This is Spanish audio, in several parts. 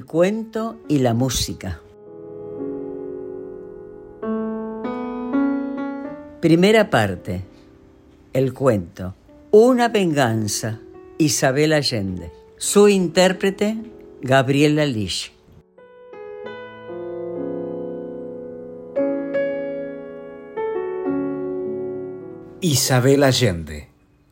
El cuento y la música. Primera parte. El cuento. Una venganza. Isabel Allende. Su intérprete, Gabriela Lish. Isabel Allende,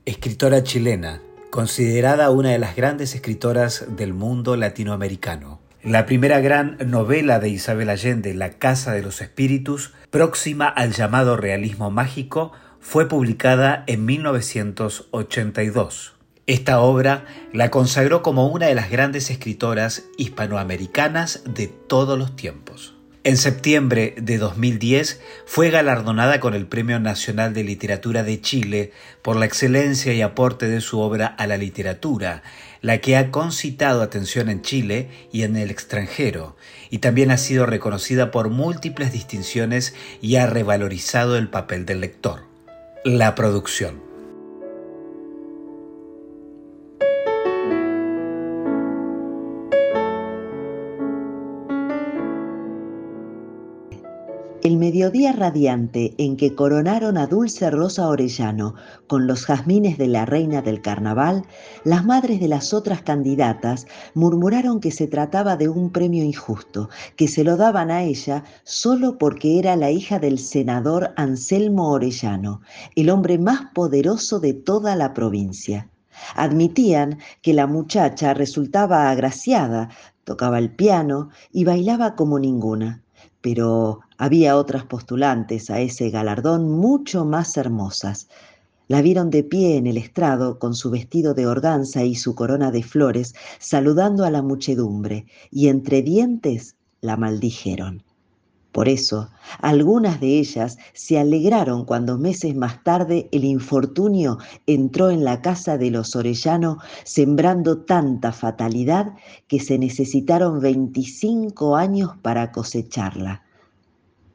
escritora chilena, considerada una de las grandes escritoras del mundo latinoamericano. La primera gran novela de Isabel Allende, La Casa de los Espíritus, próxima al llamado realismo mágico, fue publicada en 1982. Esta obra la consagró como una de las grandes escritoras hispanoamericanas de todos los tiempos. En septiembre de 2010 fue galardonada con el Premio Nacional de Literatura de Chile por la excelencia y aporte de su obra a la literatura, la que ha concitado atención en Chile y en el extranjero, y también ha sido reconocida por múltiples distinciones y ha revalorizado el papel del lector. La producción. El mediodía radiante en que coronaron a Dulce Rosa Orellano con los jazmines de la reina del carnaval, las madres de las otras candidatas murmuraron que se trataba de un premio injusto, que se lo daban a ella solo porque era la hija del senador Anselmo Orellano, el hombre más poderoso de toda la provincia. Admitían que la muchacha resultaba agraciada, tocaba el piano y bailaba como ninguna pero había otras postulantes a ese galardón mucho más hermosas. La vieron de pie en el estrado con su vestido de organza y su corona de flores, saludando a la muchedumbre, y entre dientes la maldijeron. Por eso, algunas de ellas se alegraron cuando meses más tarde el infortunio entró en la casa de los Orellano, sembrando tanta fatalidad que se necesitaron 25 años para cosecharla.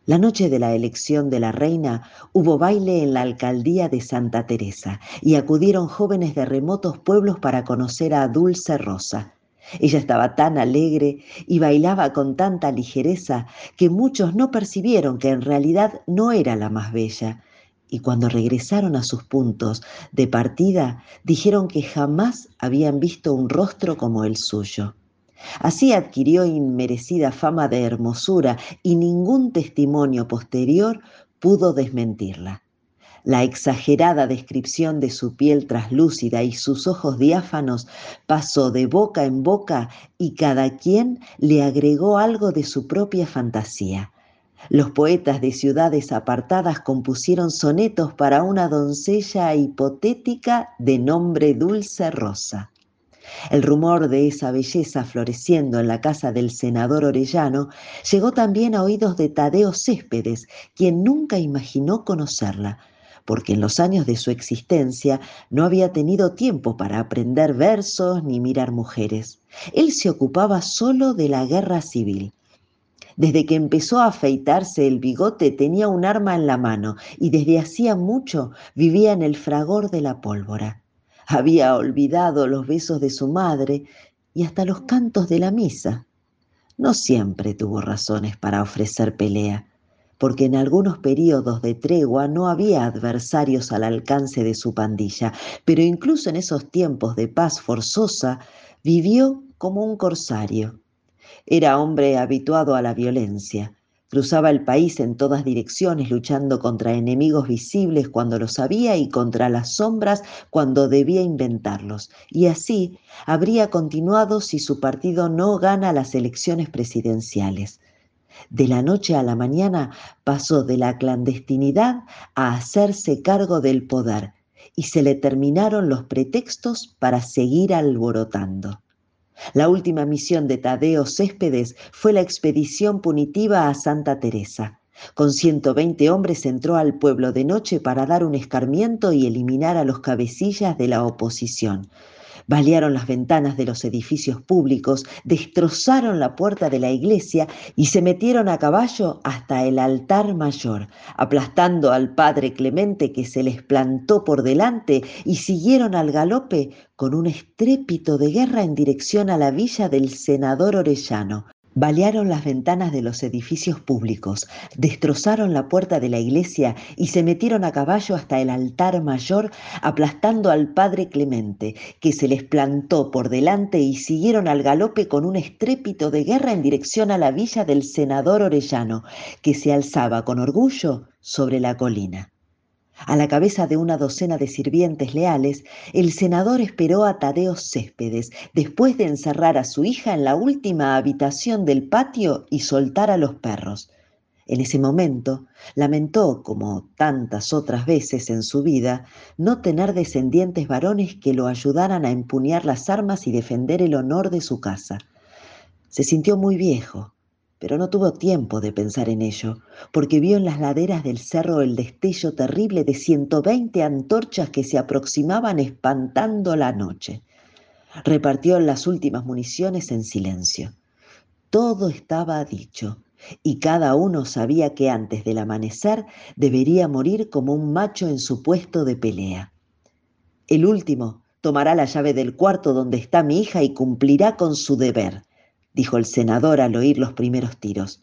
La noche de la elección de la reina hubo baile en la alcaldía de Santa Teresa y acudieron jóvenes de remotos pueblos para conocer a Dulce Rosa. Ella estaba tan alegre y bailaba con tanta ligereza que muchos no percibieron que en realidad no era la más bella. Y cuando regresaron a sus puntos de partida, dijeron que jamás habían visto un rostro como el suyo. Así adquirió inmerecida fama de hermosura y ningún testimonio posterior pudo desmentirla. La exagerada descripción de su piel traslúcida y sus ojos diáfanos pasó de boca en boca y cada quien le agregó algo de su propia fantasía. Los poetas de ciudades apartadas compusieron sonetos para una doncella hipotética de nombre Dulce Rosa. El rumor de esa belleza floreciendo en la casa del senador Orellano llegó también a oídos de Tadeo Céspedes, quien nunca imaginó conocerla, porque en los años de su existencia no había tenido tiempo para aprender versos ni mirar mujeres. Él se ocupaba solo de la guerra civil. Desde que empezó a afeitarse el bigote tenía un arma en la mano y desde hacía mucho vivía en el fragor de la pólvora. Había olvidado los besos de su madre y hasta los cantos de la misa. No siempre tuvo razones para ofrecer pelea, porque en algunos periodos de tregua no había adversarios al alcance de su pandilla, pero incluso en esos tiempos de paz forzosa vivió como un corsario. Era hombre habituado a la violencia, Cruzaba el país en todas direcciones, luchando contra enemigos visibles cuando los había y contra las sombras cuando debía inventarlos. Y así habría continuado si su partido no gana las elecciones presidenciales. De la noche a la mañana pasó de la clandestinidad a hacerse cargo del poder y se le terminaron los pretextos para seguir alborotando. La última misión de Tadeo Céspedes fue la expedición punitiva a Santa Teresa. Con 120 hombres entró al pueblo de noche para dar un escarmiento y eliminar a los cabecillas de la oposición. Balearon las ventanas de los edificios públicos, destrozaron la puerta de la iglesia y se metieron a caballo hasta el altar mayor, aplastando al padre Clemente que se les plantó por delante y siguieron al galope con un estrépito de guerra en dirección a la villa del senador Orellano, Balearon las ventanas de los edificios públicos, destrozaron la puerta de la iglesia y se metieron a caballo hasta el altar mayor, aplastando al padre Clemente, que se les plantó por delante y siguieron al galope con un estrépito de guerra en dirección a la villa del senador Orellano, que se alzaba con orgullo sobre la colina. A la cabeza de una docena de sirvientes leales, el senador esperó a Tadeo Céspedes, después de encerrar a su hija en la última habitación del patio y soltar a los perros. En ese momento lamentó, como tantas otras veces en su vida, no tener descendientes varones que lo ayudaran a empuñar las armas y defender el honor de su casa. Se sintió muy viejo, pero no tuvo tiempo de pensar en ello, porque vio en las laderas del cerro el destello terrible de 120 antorchas que se aproximaban espantando la noche. Repartió las últimas municiones en silencio. Todo estaba dicho, y cada uno sabía que antes del amanecer debería morir como un macho en su puesto de pelea. El último tomará la llave del cuarto donde está mi hija y cumplirá con su deber dijo el senador al oír los primeros tiros.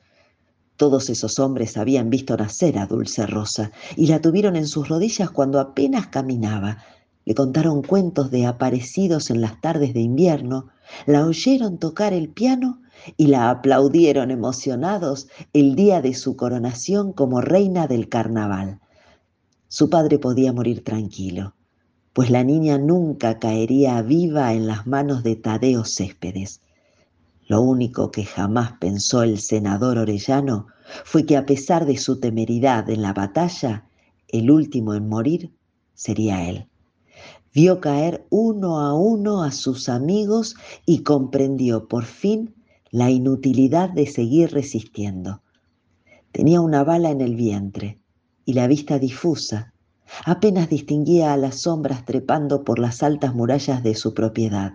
Todos esos hombres habían visto nacer a Dulce Rosa y la tuvieron en sus rodillas cuando apenas caminaba. Le contaron cuentos de aparecidos en las tardes de invierno, la oyeron tocar el piano y la aplaudieron emocionados el día de su coronación como reina del carnaval. Su padre podía morir tranquilo, pues la niña nunca caería viva en las manos de Tadeo Céspedes. Lo único que jamás pensó el senador Orellano fue que a pesar de su temeridad en la batalla, el último en morir sería él. Vio caer uno a uno a sus amigos y comprendió por fin la inutilidad de seguir resistiendo. Tenía una bala en el vientre y la vista difusa. Apenas distinguía a las sombras trepando por las altas murallas de su propiedad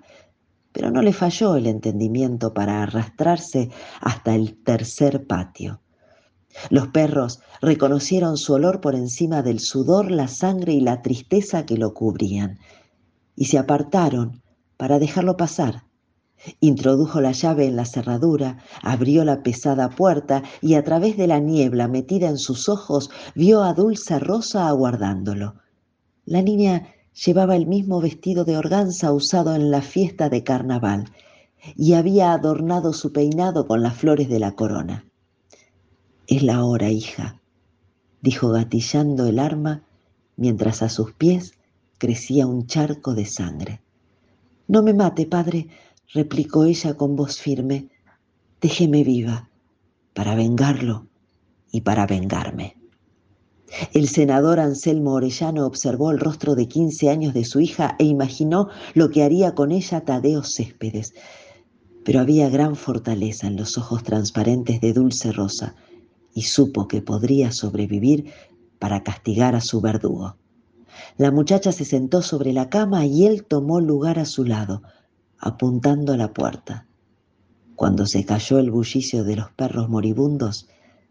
pero no le falló el entendimiento para arrastrarse hasta el tercer patio. Los perros reconocieron su olor por encima del sudor, la sangre y la tristeza que lo cubrían, y se apartaron para dejarlo pasar. Introdujo la llave en la cerradura, abrió la pesada puerta y a través de la niebla metida en sus ojos vio a Dulce Rosa aguardándolo. La niña Llevaba el mismo vestido de organza usado en la fiesta de carnaval y había adornado su peinado con las flores de la corona. Es la hora, hija, dijo gatillando el arma mientras a sus pies crecía un charco de sangre. No me mate, padre, replicó ella con voz firme. Déjeme viva para vengarlo y para vengarme. El senador Anselmo Orellano observó el rostro de quince años de su hija e imaginó lo que haría con ella Tadeo Céspedes. Pero había gran fortaleza en los ojos transparentes de Dulce Rosa y supo que podría sobrevivir para castigar a su verdugo. La muchacha se sentó sobre la cama y él tomó lugar a su lado, apuntando a la puerta. Cuando se cayó el bullicio de los perros moribundos,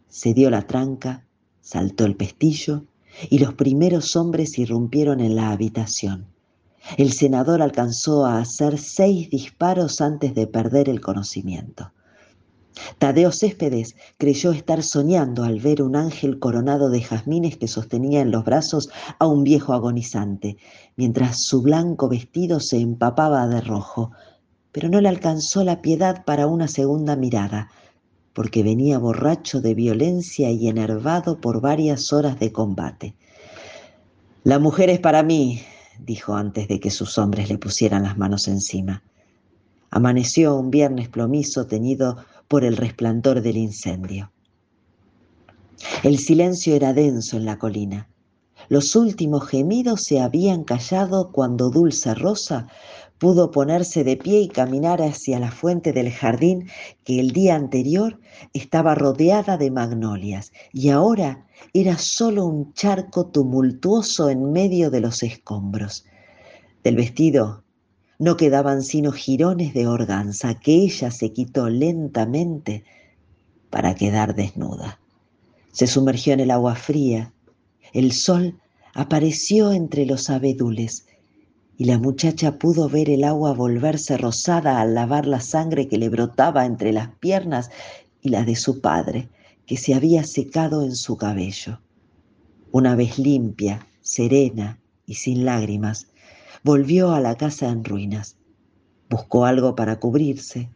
se dio la tranca Saltó el pestillo y los primeros hombres irrumpieron en la habitación. El senador alcanzó a hacer seis disparos antes de perder el conocimiento. Tadeo Céspedes creyó estar soñando al ver un ángel coronado de jazmines que sostenía en los brazos a un viejo agonizante, mientras su blanco vestido se empapaba de rojo, pero no le alcanzó la piedad para una segunda mirada, porque venía borracho de violencia y enervado por varias horas de combate. La mujer es para mí, dijo antes de que sus hombres le pusieran las manos encima. Amaneció un viernes plomizo teñido por el resplandor del incendio. El silencio era denso en la colina. Los últimos gemidos se habían callado cuando Dulce Rosa pudo ponerse de pie y caminar hacia la fuente del jardín que el día anterior estaba rodeada de magnolias y ahora era solo un charco tumultuoso en medio de los escombros. Del vestido no quedaban sino jirones de organza que ella se quitó lentamente para quedar desnuda. Se sumergió en el agua fría. El sol apareció entre los abedules y la muchacha pudo ver el agua volverse rosada al lavar la sangre que le brotaba entre las piernas y la de su padre, que se había secado en su cabello. Una vez limpia, serena y sin lágrimas, volvió a la casa en ruinas. Buscó algo para cubrirse,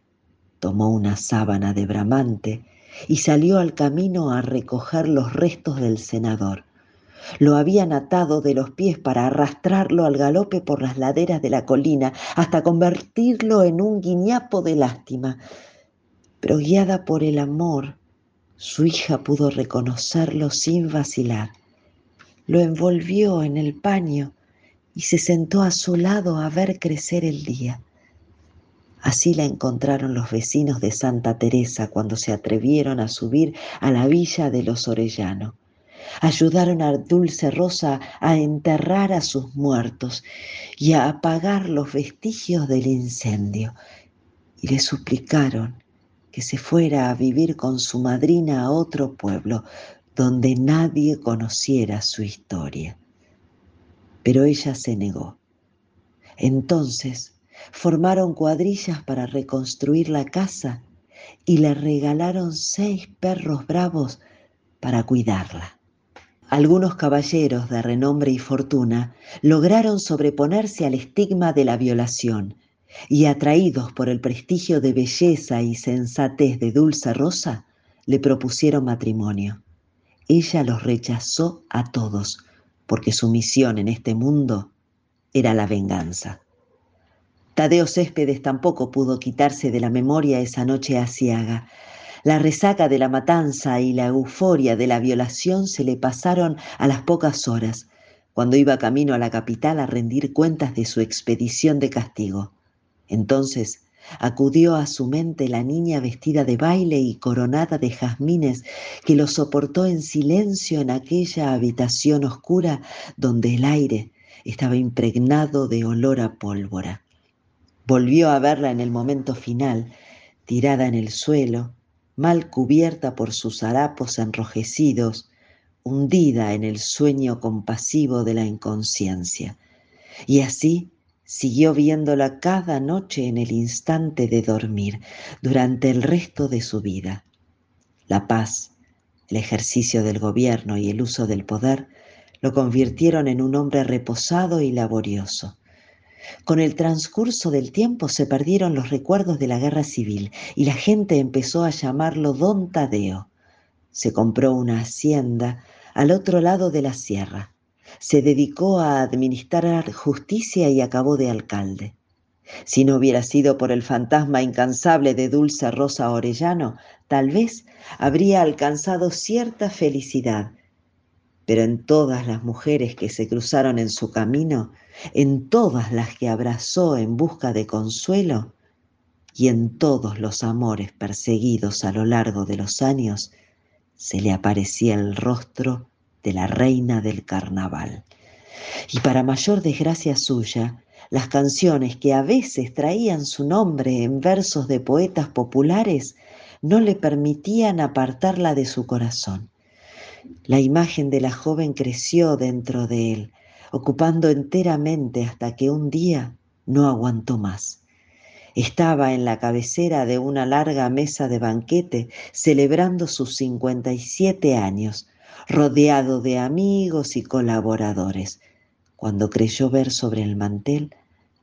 tomó una sábana de bramante y salió al camino a recoger los restos del senador. Lo habían atado de los pies para arrastrarlo al galope por las laderas de la colina hasta convertirlo en un guiñapo de lástima. Pero guiada por el amor, su hija pudo reconocerlo sin vacilar. Lo envolvió en el paño y se sentó a su lado a ver crecer el día. Así la encontraron los vecinos de Santa Teresa cuando se atrevieron a subir a la villa de los Orellano. Ayudaron a Dulce Rosa a enterrar a sus muertos y a apagar los vestigios del incendio. Y le suplicaron que se fuera a vivir con su madrina a otro pueblo donde nadie conociera su historia pero ella se negó. Entonces formaron cuadrillas para reconstruir la casa y le regalaron seis perros bravos para cuidarla. Algunos caballeros de renombre y fortuna lograron sobreponerse al estigma de la violación y atraídos por el prestigio de belleza y sensatez de Dulce Rosa, le propusieron matrimonio. Ella los rechazó a todos, porque su misión en este mundo era la venganza. Tadeo Céspedes tampoco pudo quitarse de la memoria esa noche asiaga. La resaca de la matanza y la euforia de la violación se le pasaron a las pocas horas, cuando iba camino a la capital a rendir cuentas de su expedición de castigo. Entonces acudió a su mente la niña vestida de baile y coronada de jazmines que lo soportó en silencio en aquella habitación oscura donde el aire estaba impregnado de olor a pólvora. Volvió a verla en el momento final, tirada en el suelo, mal cubierta por sus harapos enrojecidos, hundida en el sueño compasivo de la inconsciencia. Y así Siguió viéndola cada noche en el instante de dormir durante el resto de su vida. La paz, el ejercicio del gobierno y el uso del poder lo convirtieron en un hombre reposado y laborioso. Con el transcurso del tiempo se perdieron los recuerdos de la guerra civil y la gente empezó a llamarlo Don Tadeo. Se compró una hacienda al otro lado de la sierra se dedicó a administrar justicia y acabó de alcalde. Si no hubiera sido por el fantasma incansable de Dulce Rosa Orellano, tal vez habría alcanzado cierta felicidad. Pero en todas las mujeres que se cruzaron en su camino, en todas las que abrazó en busca de consuelo, y en todos los amores perseguidos a lo largo de los años, se le aparecía el rostro de la reina del carnaval. Y para mayor desgracia suya, las canciones que a veces traían su nombre en versos de poetas populares no le permitían apartarla de su corazón. La imagen de la joven creció dentro de él, ocupando enteramente hasta que un día no aguantó más. Estaba en la cabecera de una larga mesa de banquete celebrando sus 57 años, rodeado de amigos y colaboradores, cuando creyó ver sobre el mantel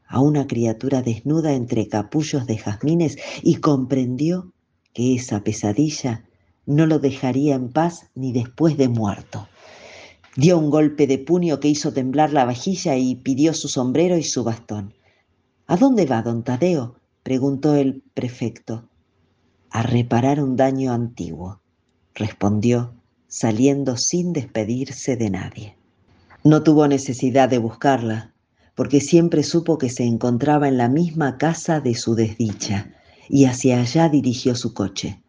a una criatura desnuda entre capullos de jazmines y comprendió que esa pesadilla no lo dejaría en paz ni después de muerto. Dio un golpe de puño que hizo temblar la vajilla y pidió su sombrero y su bastón. ¿A dónde va, don Tadeo? preguntó el prefecto. A reparar un daño antiguo, respondió, saliendo sin despedirse de nadie. No tuvo necesidad de buscarla, porque siempre supo que se encontraba en la misma casa de su desdicha, y hacia allá dirigió su coche.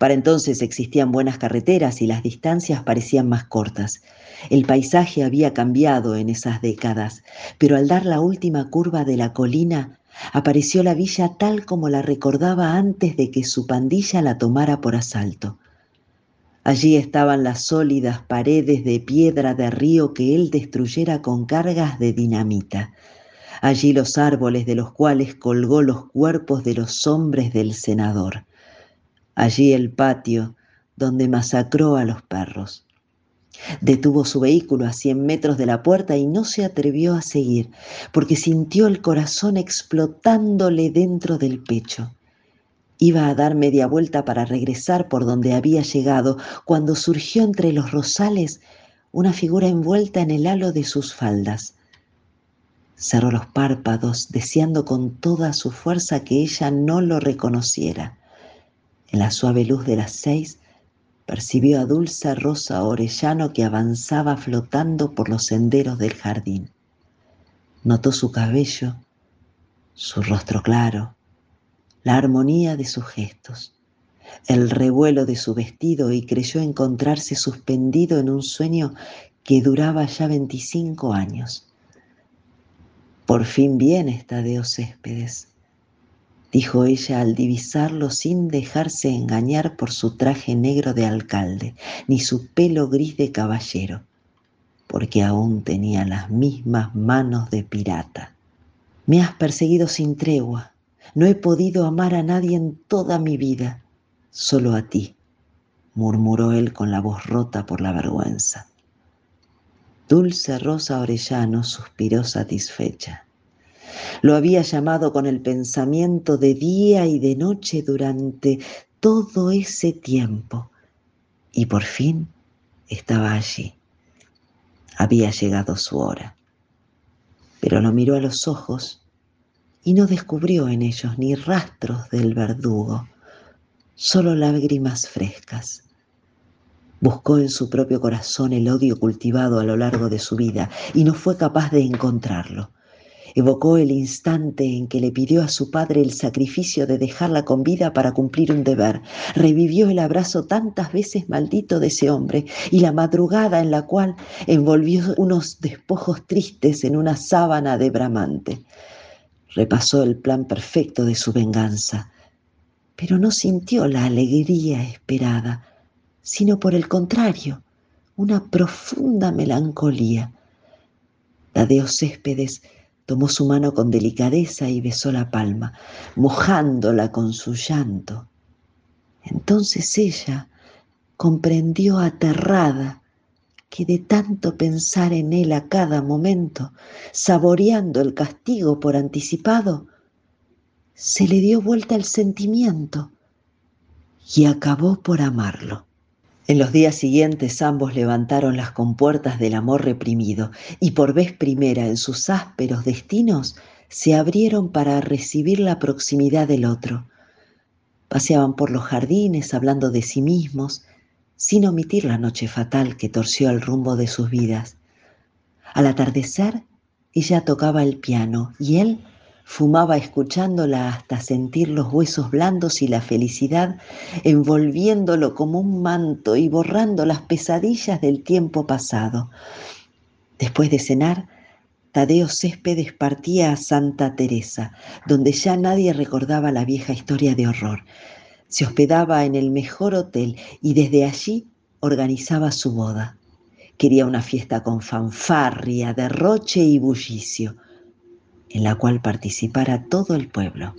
Para entonces existían buenas carreteras y las distancias parecían más cortas. El paisaje había cambiado en esas décadas, pero al dar la última curva de la colina, apareció la villa tal como la recordaba antes de que su pandilla la tomara por asalto. Allí estaban las sólidas paredes de piedra de río que él destruyera con cargas de dinamita. Allí los árboles de los cuales colgó los cuerpos de los hombres del senador. Allí el patio donde masacró a los perros. Detuvo su vehículo a cien metros de la puerta y no se atrevió a seguir, porque sintió el corazón explotándole dentro del pecho. Iba a dar media vuelta para regresar por donde había llegado, cuando surgió entre los rosales una figura envuelta en el halo de sus faldas. Cerró los párpados, deseando con toda su fuerza que ella no lo reconociera. En la suave luz de las seis percibió a Dulce Rosa Orellano que avanzaba flotando por los senderos del jardín. Notó su cabello, su rostro claro, la armonía de sus gestos, el revuelo de su vestido y creyó encontrarse suspendido en un sueño que duraba ya veinticinco años. Por fin viene de Céspedes, dijo ella al divisarlo sin dejarse engañar por su traje negro de alcalde, ni su pelo gris de caballero, porque aún tenía las mismas manos de pirata. Me has perseguido sin tregua, no he podido amar a nadie en toda mi vida, solo a ti, murmuró él con la voz rota por la vergüenza. Dulce Rosa Orellano suspiró satisfecha. Lo había llamado con el pensamiento de día y de noche durante todo ese tiempo. Y por fin estaba allí. Había llegado su hora. Pero lo miró a los ojos y no descubrió en ellos ni rastros del verdugo, solo lágrimas frescas. Buscó en su propio corazón el odio cultivado a lo largo de su vida y no fue capaz de encontrarlo. Evocó el instante en que le pidió a su padre el sacrificio de dejarla con vida para cumplir un deber. Revivió el abrazo tantas veces maldito de ese hombre y la madrugada en la cual envolvió unos despojos tristes en una sábana de bramante. Repasó el plan perfecto de su venganza, pero no sintió la alegría esperada, sino por el contrario, una profunda melancolía. Tadeo Céspedes Tomó su mano con delicadeza y besó la palma, mojándola con su llanto. Entonces ella comprendió aterrada que de tanto pensar en él a cada momento, saboreando el castigo por anticipado, se le dio vuelta el sentimiento y acabó por amarlo. En los días siguientes ambos levantaron las compuertas del amor reprimido y por vez primera en sus ásperos destinos se abrieron para recibir la proximidad del otro. Paseaban por los jardines hablando de sí mismos, sin omitir la noche fatal que torció el rumbo de sus vidas. Al atardecer, ella tocaba el piano y él Fumaba escuchándola hasta sentir los huesos blandos y la felicidad envolviéndolo como un manto y borrando las pesadillas del tiempo pasado. Después de cenar, Tadeo Céspedes partía a Santa Teresa, donde ya nadie recordaba la vieja historia de horror. Se hospedaba en el mejor hotel y desde allí organizaba su boda Quería una fiesta con fanfarria, derroche y bullicio, en la cual participara todo el pueblo.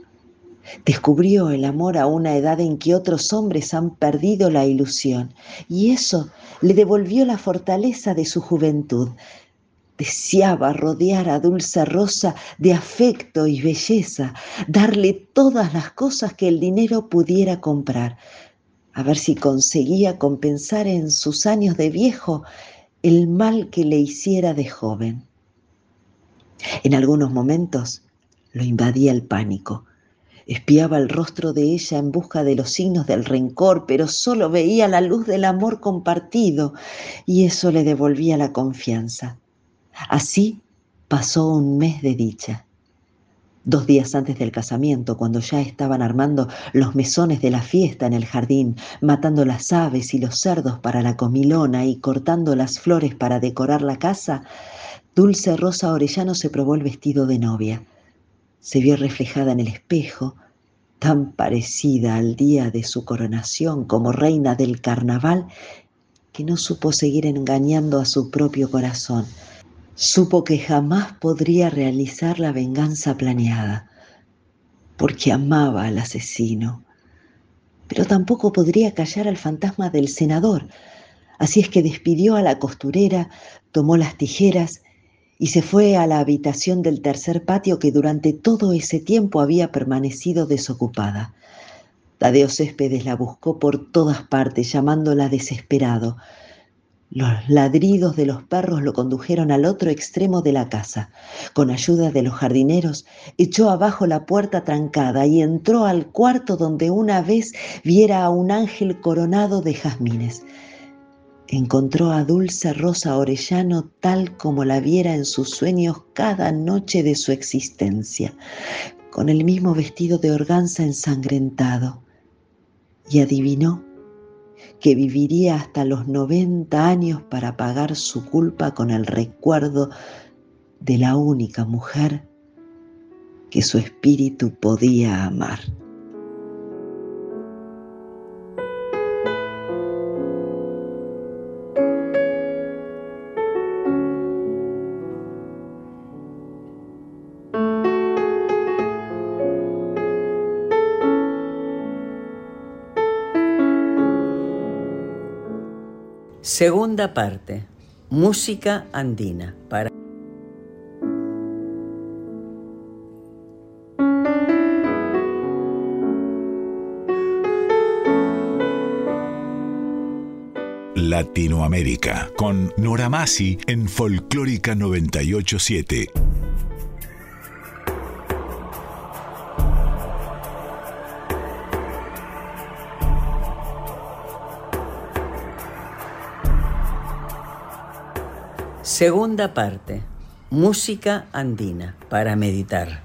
Descubrió el amor a una edad en que otros hombres han perdido la ilusión y eso le devolvió la fortaleza de su juventud. Deseaba rodear a Dulce Rosa de afecto y belleza, darle todas las cosas que el dinero pudiera comprar, a ver si conseguía compensar en sus años de viejo el mal que le hiciera de joven. En algunos momentos lo invadía el pánico. Espiaba el rostro de ella en busca de los signos del rencor, pero solo veía la luz del amor compartido y eso le devolvía la confianza. Así pasó un mes de dicha. Dos días antes del casamiento, cuando ya estaban armando los mesones de la fiesta en el jardín, matando las aves y los cerdos para la comilona y cortando las flores para decorar la casa, Dulce Rosa Orellano se probó el vestido de novia. Se vio reflejada en el espejo, tan parecida al día de su coronación como reina del carnaval, que no supo seguir engañando a su propio corazón supo que jamás podría realizar la venganza planeada, porque amaba al asesino, pero tampoco podría callar al fantasma del senador. Así es que despidió a la costurera, tomó las tijeras y se fue a la habitación del tercer patio que durante todo ese tiempo había permanecido desocupada. Tadeo Céspedes la buscó por todas partes, llamándola desesperado. Los ladridos de los perros lo condujeron al otro extremo de la casa. Con ayuda de los jardineros, echó abajo la puerta trancada y entró al cuarto donde una vez viera a un ángel coronado de jazmines. Encontró a Dulce Rosa Orellano tal como la viera en sus sueños cada noche de su existencia, con el mismo vestido de organza ensangrentado, y adivinó que viviría hasta los 90 años para pagar su culpa con el recuerdo de la única mujer que su espíritu podía amar. Segunda parte. Música andina para Latinoamérica con Nora Masi en Folclórica 987. Segunda parte. Música andina para meditar.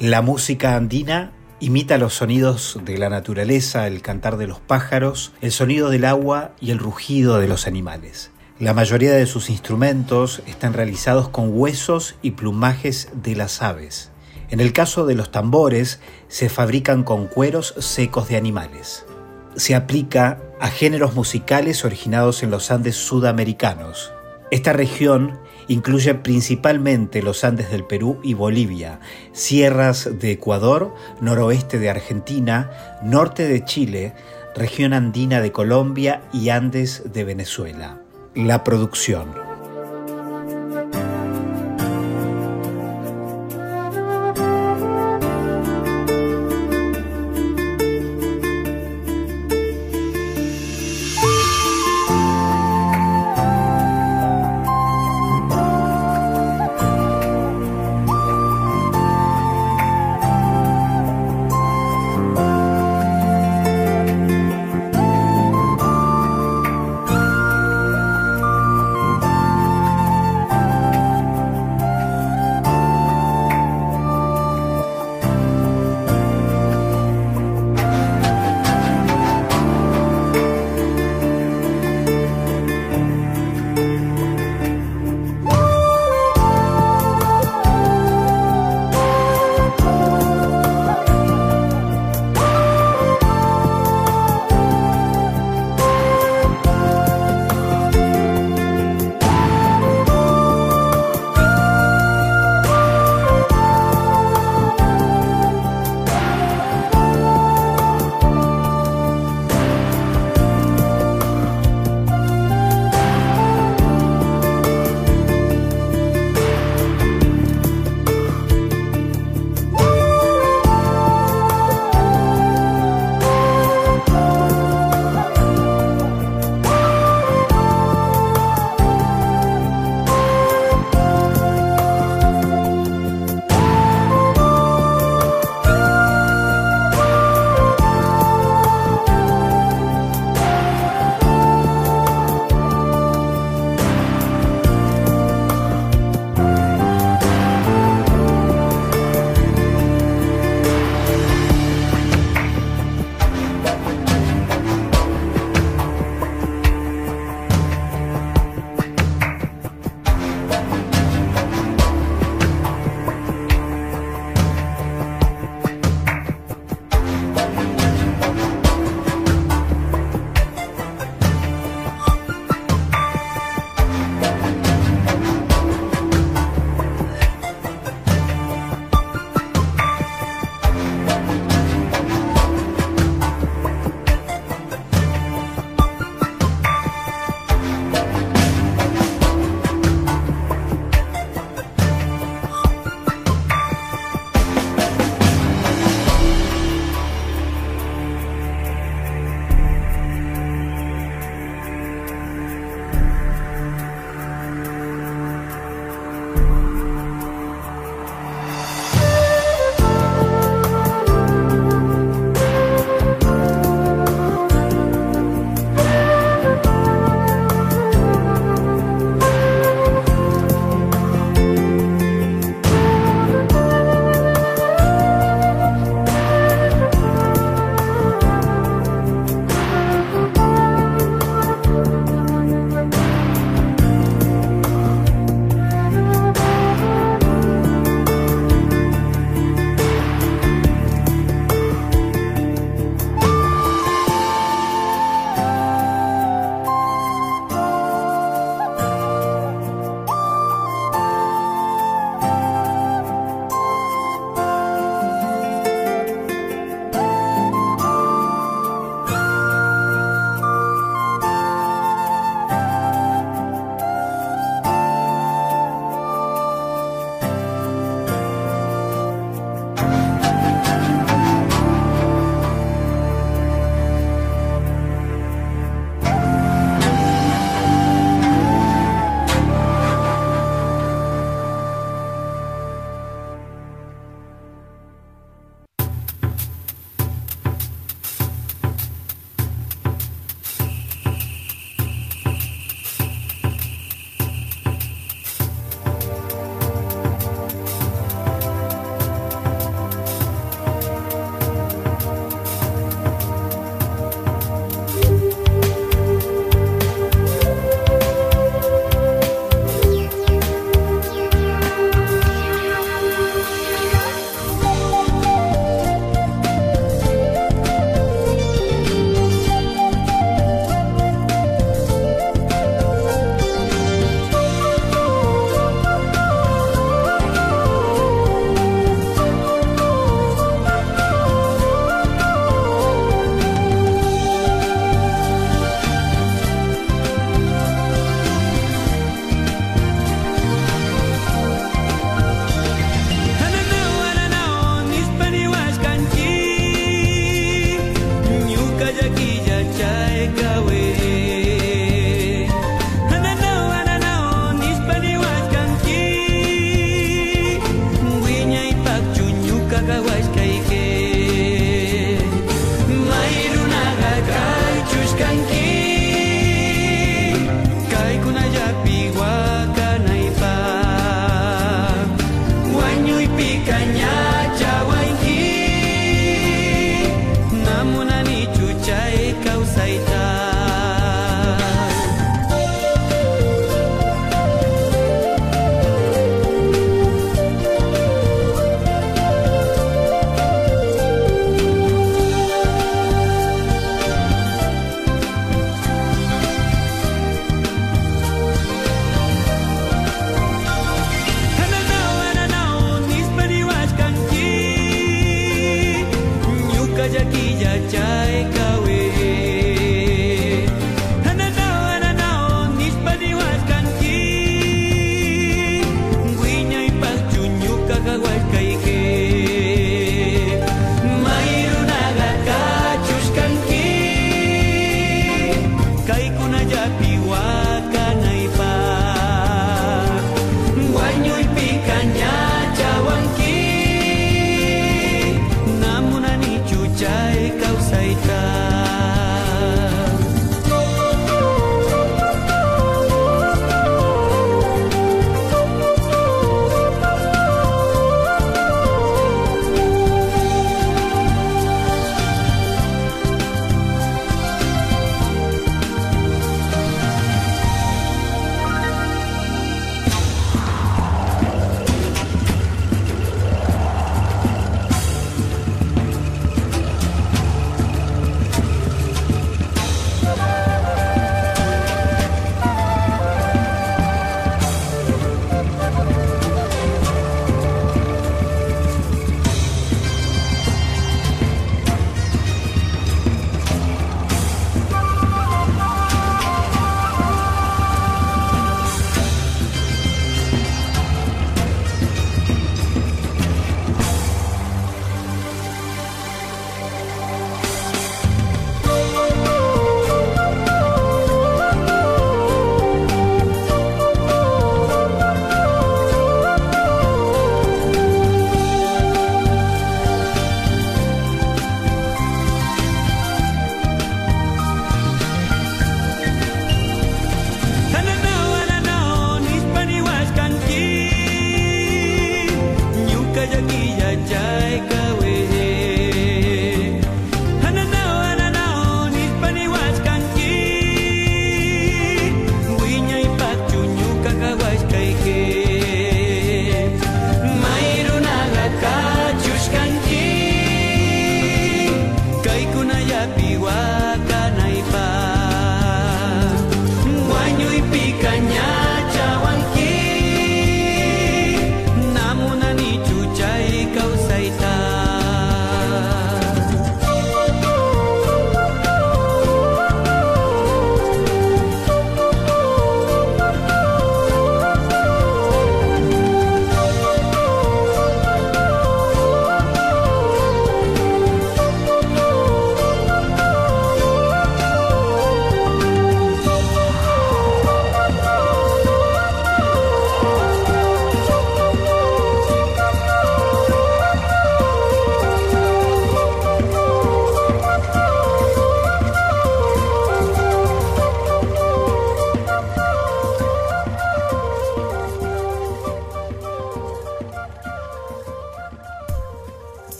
La música andina imita los sonidos de la naturaleza, el cantar de los pájaros, el sonido del agua y el rugido de los animales. La mayoría de sus instrumentos están realizados con huesos y plumajes de las aves. En el caso de los tambores, se fabrican con cueros secos de animales. Se aplica a géneros musicales originados en los Andes sudamericanos. Esta región incluye principalmente los Andes del Perú y Bolivia, sierras de Ecuador, noroeste de Argentina, norte de Chile, región andina de Colombia y Andes de Venezuela la producción.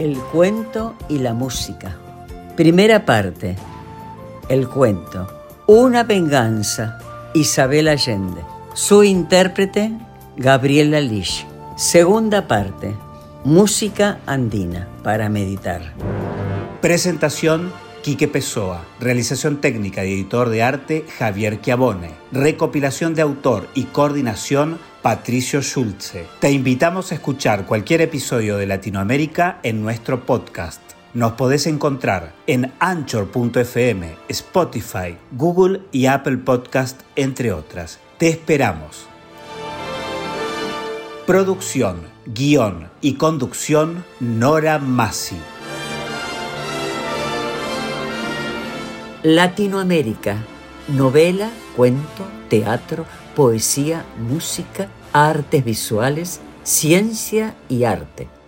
El cuento y la música. Primera parte. El cuento. Una venganza. Isabel Allende. Su intérprete, Gabriela Lish. Segunda parte. Música andina para meditar. Presentación Quique Pessoa. Realización técnica y editor de arte Javier Chiavone. Recopilación de autor y coordinación Patricio Schulze. Te invitamos a escuchar cualquier episodio de Latinoamérica en nuestro podcast. Nos podés encontrar en anchor.fm, Spotify, Google y Apple Podcast, entre otras. Te esperamos. Producción, guion y conducción Nora Massi. Latinoamérica. Novela, cuento, teatro, poesía, música, artes visuales, ciencia y arte